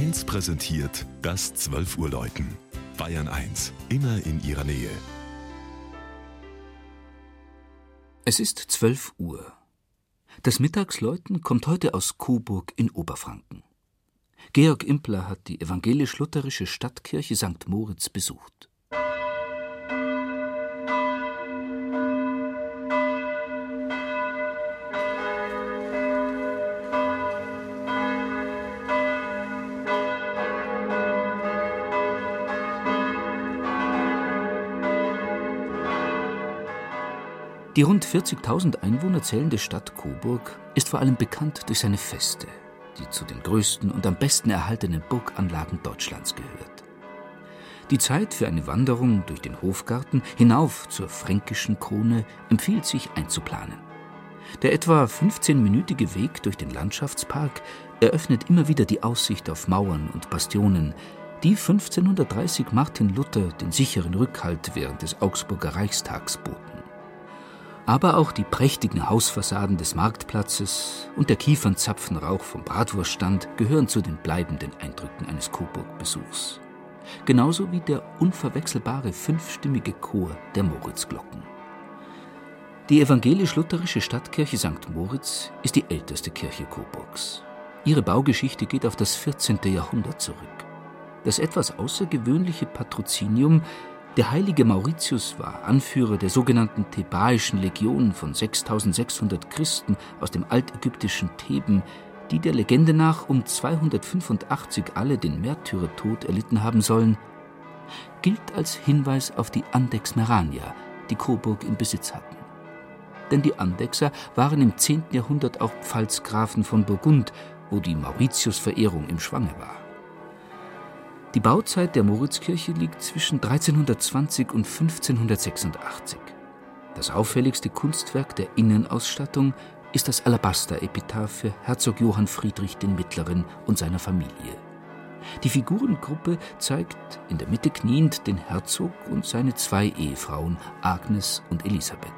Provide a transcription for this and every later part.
1 präsentiert das 12 Uhr Läuten. Bayern 1, immer in ihrer Nähe. Es ist 12 Uhr. Das Mittagsläuten kommt heute aus Coburg in Oberfranken. Georg Impler hat die evangelisch-lutherische Stadtkirche St. Moritz besucht. Die rund 40.000 Einwohner zählende Stadt Coburg ist vor allem bekannt durch seine Feste, die zu den größten und am besten erhaltenen Burganlagen Deutschlands gehört. Die Zeit für eine Wanderung durch den Hofgarten hinauf zur fränkischen Krone empfiehlt sich einzuplanen. Der etwa 15-minütige Weg durch den Landschaftspark eröffnet immer wieder die Aussicht auf Mauern und Bastionen, die 1530 Martin Luther den sicheren Rückhalt während des Augsburger Reichstags boten. Aber auch die prächtigen Hausfassaden des Marktplatzes und der Kiefernzapfenrauch vom Bratwurststand gehören zu den bleibenden Eindrücken eines Coburg-Besuchs. Genauso wie der unverwechselbare fünfstimmige Chor der Moritzglocken. Die evangelisch-lutherische Stadtkirche St. Moritz ist die älteste Kirche Coburgs. Ihre Baugeschichte geht auf das 14. Jahrhundert zurück. Das etwas außergewöhnliche Patrozinium der heilige Mauritius war Anführer der sogenannten Thebaischen Legion von 6600 Christen aus dem altägyptischen Theben, die der Legende nach um 285 alle den Märtyrertod erlitten haben sollen, gilt als Hinweis auf die Andex Merania, die Coburg in Besitz hatten. Denn die Andexer waren im 10. Jahrhundert auch Pfalzgrafen von Burgund, wo die Mauritius-Verehrung im Schwange war. Die Bauzeit der Moritzkirche liegt zwischen 1320 und 1586. Das auffälligste Kunstwerk der Innenausstattung ist das Alabaster-Epitaph für Herzog Johann Friedrich den Mittleren und seiner Familie. Die Figurengruppe zeigt in der Mitte kniend den Herzog und seine zwei Ehefrauen Agnes und Elisabeth.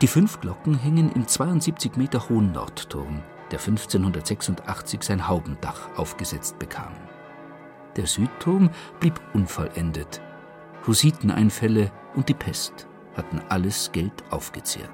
Die fünf Glocken hängen im 72 Meter hohen Nordturm, der 1586 sein Haubendach aufgesetzt bekam. Der Südturm blieb unvollendet. Hussiteneinfälle und die Pest hatten alles Geld aufgezehrt.